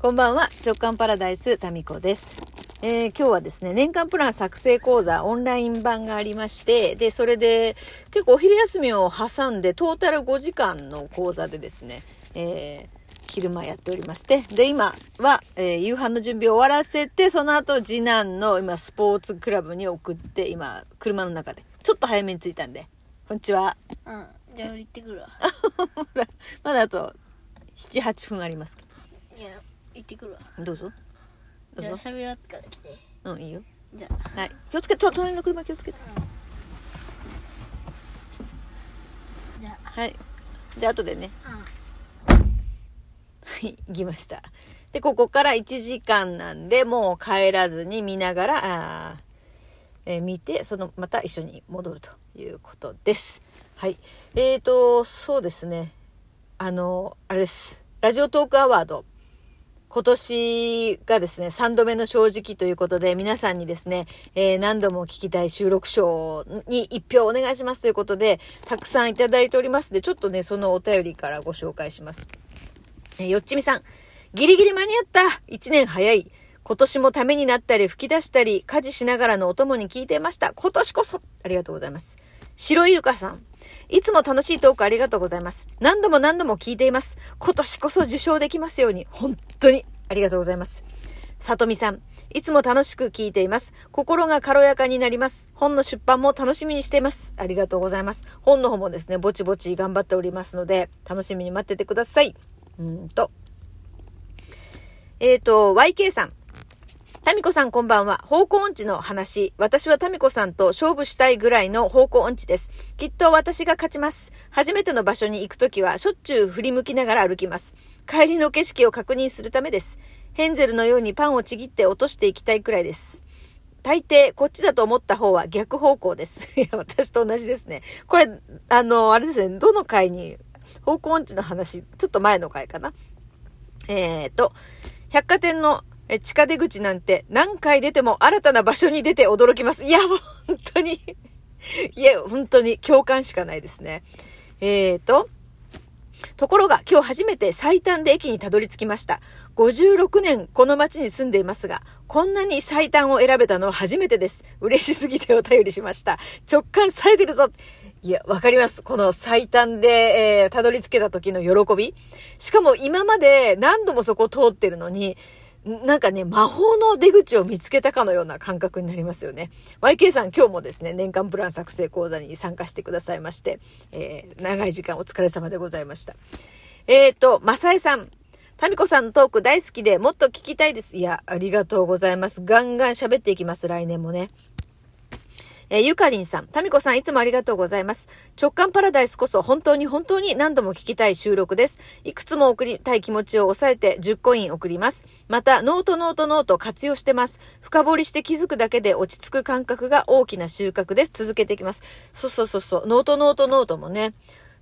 こんばんは、直感パラダイスタミコです。えー今日はですね、年間プラン作成講座オンライン版がありまして、で、それで結構お昼休みを挟んでトータル5時間の講座でですね、えー昼間やっておりまして、で、今は、えー夕飯の準備を終わらせて、その後次男の今スポーツクラブに送って、今車の中で、ちょっと早めに着いたんで、こんにちは。うんじゃあ俺行ってくるわ まだあと7、8分あります。いや行ってくるわどうぞ。どじゃあ。喋らってから来てうん、いいよ。じゃあはい。気をつけて、と隣の車気をつけて。じゃはい。じゃあ後でね。あはい、行きました。で、ここから1時間なんで、もう帰らずに見ながら、あーえー見て、その、また一緒に戻るということです。はい。えーと、そうですね。あの、あれです。ラジオトークアワード。今年がですね、3度目の正直ということで、皆さんにですね、えー何度も聞きたい収録賞に一票お願いしますということで、たくさんいただいておりますので、ちょっとね、そのお便りからご紹介します。えーよっちみさん。ギリギリ間に合った一年早い。今年もためになったり吹き出したり、家事しながらのお供に聞いてました。今年こそありがとうございます。白イルカさん。いつも楽しいトークありがとうございます。何度も何度も聞いています。今年こそ受賞できますように。本当にありがとうございます。さとみさん。いつも楽しく聞いています。心が軽やかになります。本の出版も楽しみにしています。ありがとうございます。本の方もですね、ぼちぼち頑張っておりますので、楽しみに待っててください。うんと。えっ、と、YK さん。タミコさんこんばんは。方向音痴の話。私はタミコさんと勝負したいぐらいの方向音痴です。きっと私が勝ちます。初めての場所に行くときはしょっちゅう振り向きながら歩きます。帰りの景色を確認するためです。ヘンゼルのようにパンをちぎって落としていきたいくらいです。大抵、こっちだと思った方は逆方向です。いや、私と同じですね。これ、あの、あれですね、どの回に、方向音痴の話、ちょっと前の回かな。えーと、百貨店のえ地下出口なんて何回出ても新たな場所に出て驚きます。いや、本当に、いや、本当に共感しかないですね。えーと、ところが今日初めて最短で駅にたどり着きました。56年この街に住んでいますが、こんなに最短を選べたのは初めてです。嬉しすぎてお便りしました。直感冴えてるぞ。いや、わかります。この最短で、えーたどり着けた時の喜び。しかも今まで何度もそこを通ってるのに、なんかね、魔法の出口を見つけたかのような感覚になりますよね。YK さん今日もですね、年間プラン作成講座に参加してくださいまして、えー長い時間お疲れ様でございました。えーと、マサエさん。タミコさんのトーク大好きでもっと聞きたいです。いや、ありがとうございます。ガンガン喋っていきます、来年もね。えーゆかりんさん、タミコさんいつもありがとうございます。直感パラダイスこそ本当に本当に何度も聞きたい収録です。いくつも送りたい気持ちを抑えて10コイン送ります。また、ノートノートノート活用してます。深掘りして気づくだけで落ち着く感覚が大きな収穫です。続けていきます。そうそうそうそう、ノートノートノートもね、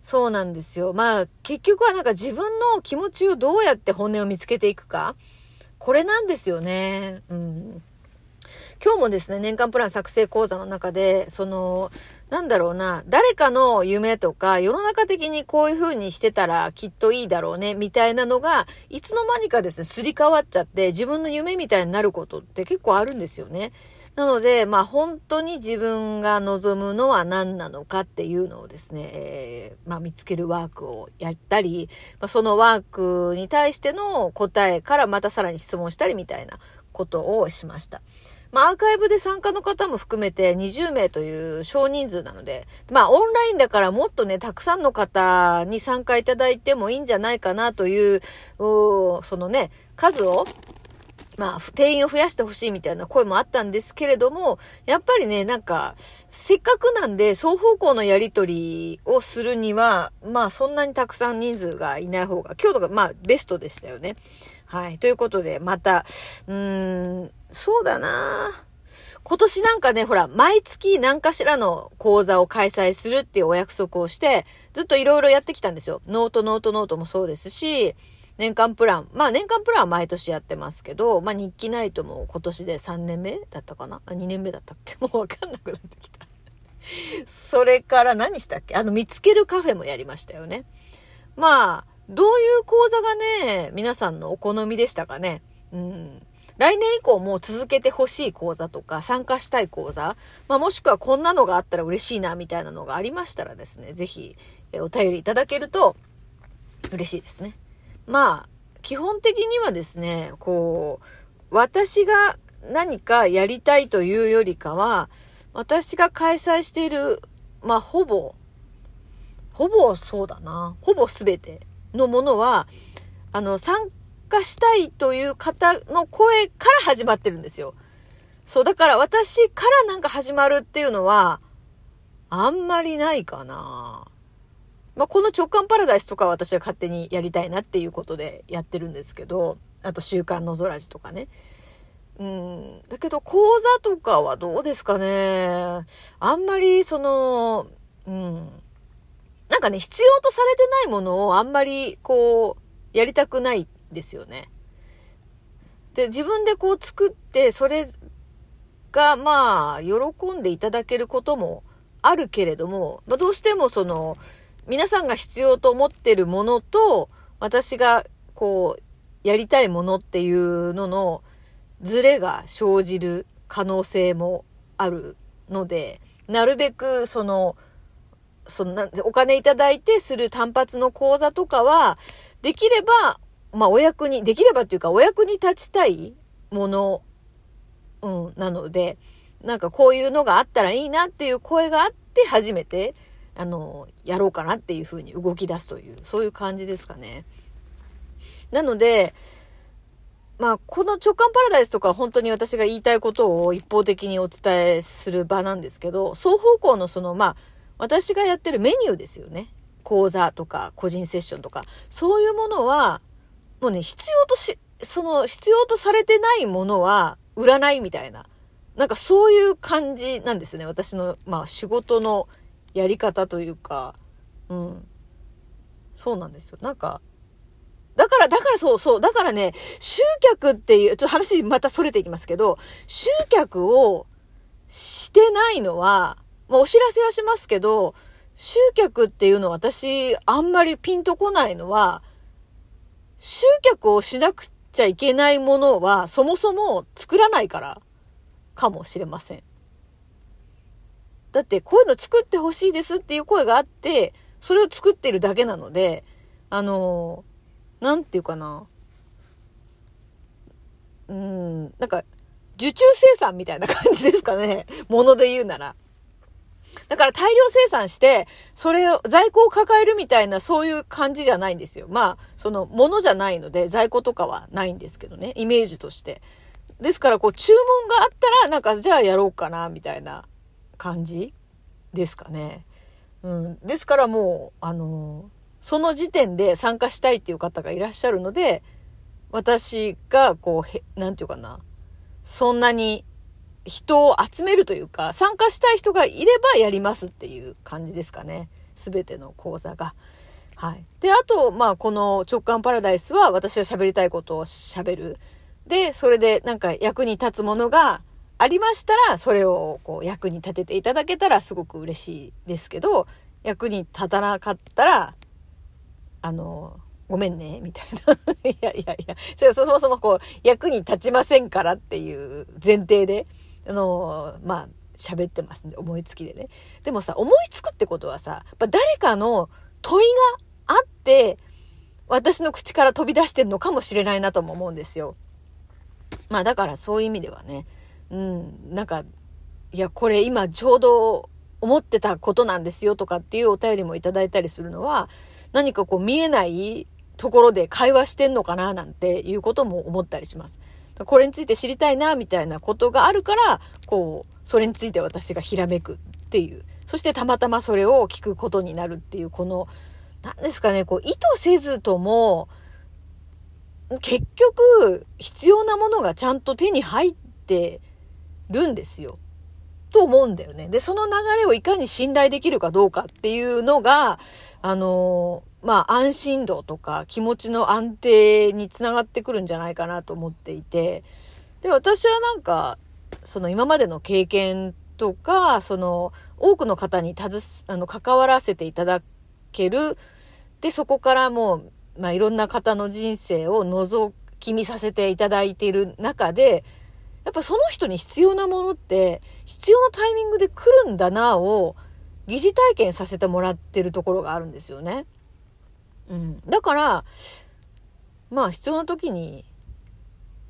そうなんですよ。まあ、結局はなんか自分の気持ちをどうやって本音を見つけていくか。これなんですよね。うん。今日もですね、年間プラン作成講座の中で、その、なんだろうな、誰かの夢とか、世の中的にこういう風にしてたらきっといいだろうね、みたいなのが、いつの間にかですね、すり替わっちゃって、自分の夢みたいになることって結構あるんですよね。なので、まあ本当に自分が望むのは何なのかっていうのをですね、えーまあ見つけるワークをやったり、まあ、そのワークに対しての答えからまたさらに質問したりみたいなことをしました。まあ、アーカイブで参加の方も含めて20名という少人数なので、まあ、オンラインだからもっとね、たくさんの方に参加いただいてもいいんじゃないかなという、そのね、数を、まあ、定員を増やしてほしいみたいな声もあったんですけれども、やっぱりね、なんか、せっかくなんで、双方向のやりとりをするには、まあ、そんなにたくさん人数がいない方が、今日とか、まあ、ベストでしたよね。はい。ということで、また、うーん、そうだな今年なんかね、ほら、毎月何かしらの講座を開催するっていうお約束をして、ずっといろいろやってきたんですよ。ノートノートノートもそうですし、年間プラン。まあ年間プランは毎年やってますけど、まあ日記ナイトも今年で3年目だったかな ?2 年目だったっけ？もうわかんなくなってきた。それから何したっけ？あの、見つけるカフェもやりましたよね。まあ、どういう講座がね、皆さんのお好みでしたかね？うん。来年以降も続けてほしい講座とか、参加したい講座、まあ、もしくはこんなのがあったら嬉しいな、みたいなのがありましたらですね、ぜひ、お便りいただけると、嬉しいですね。まあ、基本的にはですね、こう、私が何かやりたいというよりかは、私が開催している、まあ、ほぼ、ほぼそうだな、ほぼすべてのものは、あの、参加したいという方の声から始まってるんですよ。そう、だから私からなんか始まるっていうのは、あんまりないかな。まあ、この直感パラダイスとかは私は勝手にやりたいなっていうことでやってるんですけど、あと週刊の空じとかね。うん。だけど講座とかはどうですかね。あんまりその、うん。なんかね、必要とされてないものをあんまりこう、やりたくないですよね。で、自分でこう作って、それがまあ、喜んでいただけることもあるけれども、まあ、どうしてもその、皆さんが必要と思ってるものと、私がこう、やりたいものっていうののズレが生じる可能性もあるので、なるべくその、そんな、お金いただいてする単発の講座とかは、できれば、まあお役に、できればっていうかお役に立ちたいもの、うん、なので、なんかこういうのがあったらいいなっていう声があって初めて、あの、やろうかなっていうふうに動き出すという、そういう感じですかね。なので、まあ、この直感パラダイスとか本当に私が言いたいことを一方的にお伝えする場なんですけど、双方向のその、まあ、私がやってるメニューですよね。講座とか個人セッションとか、そういうものは、もうね、必要とし、その必要とされてないものは売らないみたいな。なんかそういう感じなんですよね。私の、まあ仕事のやり方というか、うん。そうなんですよ。なんか、だから、だからそうそう。だからね、集客っていう、ちょっと話また逸れていきますけど、集客をしてないのは、まあ、お知らせはしますけど、集客っていうのは私、あんまりピンとこないのは、集客をしなくちゃいけないものは、そもそも作らないから、かもしれません。だって、こういうの作ってほしいですっていう声があって、それを作ってるだけなので、あのーなんていうかな。うん、なんか、受注生産みたいな感じですかね。もので言うなら。だから大量生産して、それを、在庫を抱えるみたいな、そういう感じじゃないんですよ。まあ、その、ものじゃないので、在庫とかはないんですけどね、イメージとして。ですから、こう、注文があったら、なんか、じゃあやろうかな、みたいな感じですかね。うん。ですからもう、あのその時点で参加したいっていう方がいらっしゃるので、私が、こう、へ、なんていうかな、そんなに人を集めるというか、参加したい人がいればやりますっていう感じですかね。すべての講座が。はい。で、あと、まあ、この直感パラダイスは私が喋りたいことを喋る。で、それでなんか役に立つものがありましたら、それをこう役に立てていただけたらすごく嬉しいですけど、役に立たなかったら、あの、ごめんね、みたいな。いやいやいや、それはそもそもこう、役に立ちませんからっていう前提で、あの、まあ、喋ってますんで、思いつきでね。でもさ、思いつくってことはさ、やっぱ誰かの問いがあって、私の口から飛び出してるのかもしれないなとも思うんですよ。まあだからそういう意味ではね、うん、なんか、いや、これ今ちょうど思ってたことなんですよとかっていうお便りもいただいたりするのは、何かこう見えないところで会話してんのかななんていうことも思ったりします。これについて知りたいなみたいなことがあるから、こう、それについて私がひらめくっていう。そしてたまたまそれを聞くことになるっていう、この、何ですかね、こう、意図せずとも、結局、必要なものがちゃんと手に入ってるんですよ。と思うんだよね。で、その流れをいかに信頼できるかどうかっていうのが、あのまあ、安心度とか気持ちの安定につながってくるんじゃないかなと思っていて、で、私はなんか、その今までの経験とか、その、多くの方にたずあの、関わらせていただける。で、そこからもう、まあ、いろんな方の人生を覗き見させていただいている中で、やっぱその人に必要なものって、必要なタイミングで来るんだなを、疑似体験させてもらってるところがあるんですよね。うん。だから、まあ必要な時に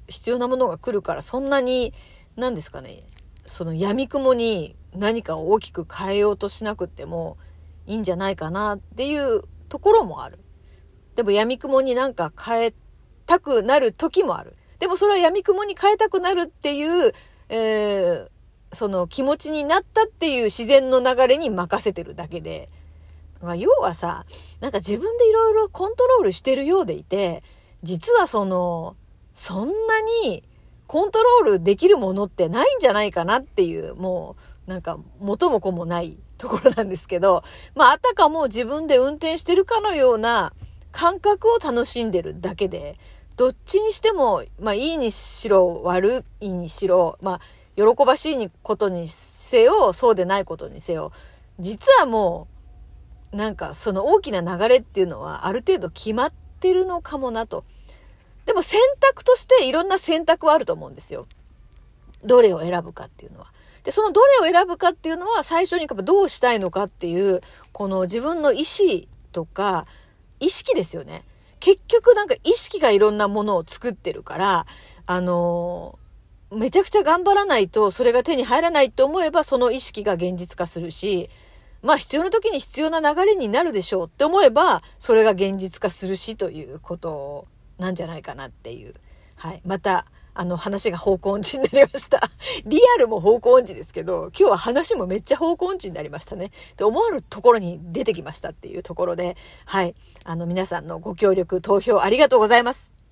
必要なものが来るからそんなに、何ですかね、その闇雲に何かを大きく変えようとしなくてもいいんじゃないかなっていうところもある。でも闇雲になんか変えたくなる時もある。でもそれは闇雲に変えたくなるっていう、えー、その気持ちになったっていう自然の流れに任せてるだけで、まあ、要はさ、なんか自分でいろいろコントロールしてるようでいて、実はその、そんなにコントロールできるものってないんじゃないかなっていう、もう、なんか元も子もないところなんですけど、まあ、あたかも自分で運転してるかのような感覚を楽しんでるだけで、どっちにしても、まあ、いいにしろ、悪いにしろ、まあ、喜ばしいことにせよ、そうでないことにせよ、実はもう、なんかその大きな流れっていうのはある程度決まってるのかもなと。でも選択としていろんな選択はあると思うんですよ。どれを選ぶかっていうのは。で、そのどれを選ぶかっていうのは最初にどうしたいのかっていう、この自分の意思とか、意識ですよね。結局なんか意識がいろんなものを作ってるから、あのー、めちゃくちゃ頑張らないとそれが手に入らないと思えばその意識が現実化するし、まあ必要な時に必要な流れになるでしょうって思えばそれが現実化するしということなんじゃないかなっていう。はい。また、あの話が方向音痴になりました。リアルも方向音痴ですけど、今日は話もめっちゃ方向音痴になりましたね。で、思わぬところに出てきましたっていうところで、はい。あの皆さんのご協力、投票ありがとうございます。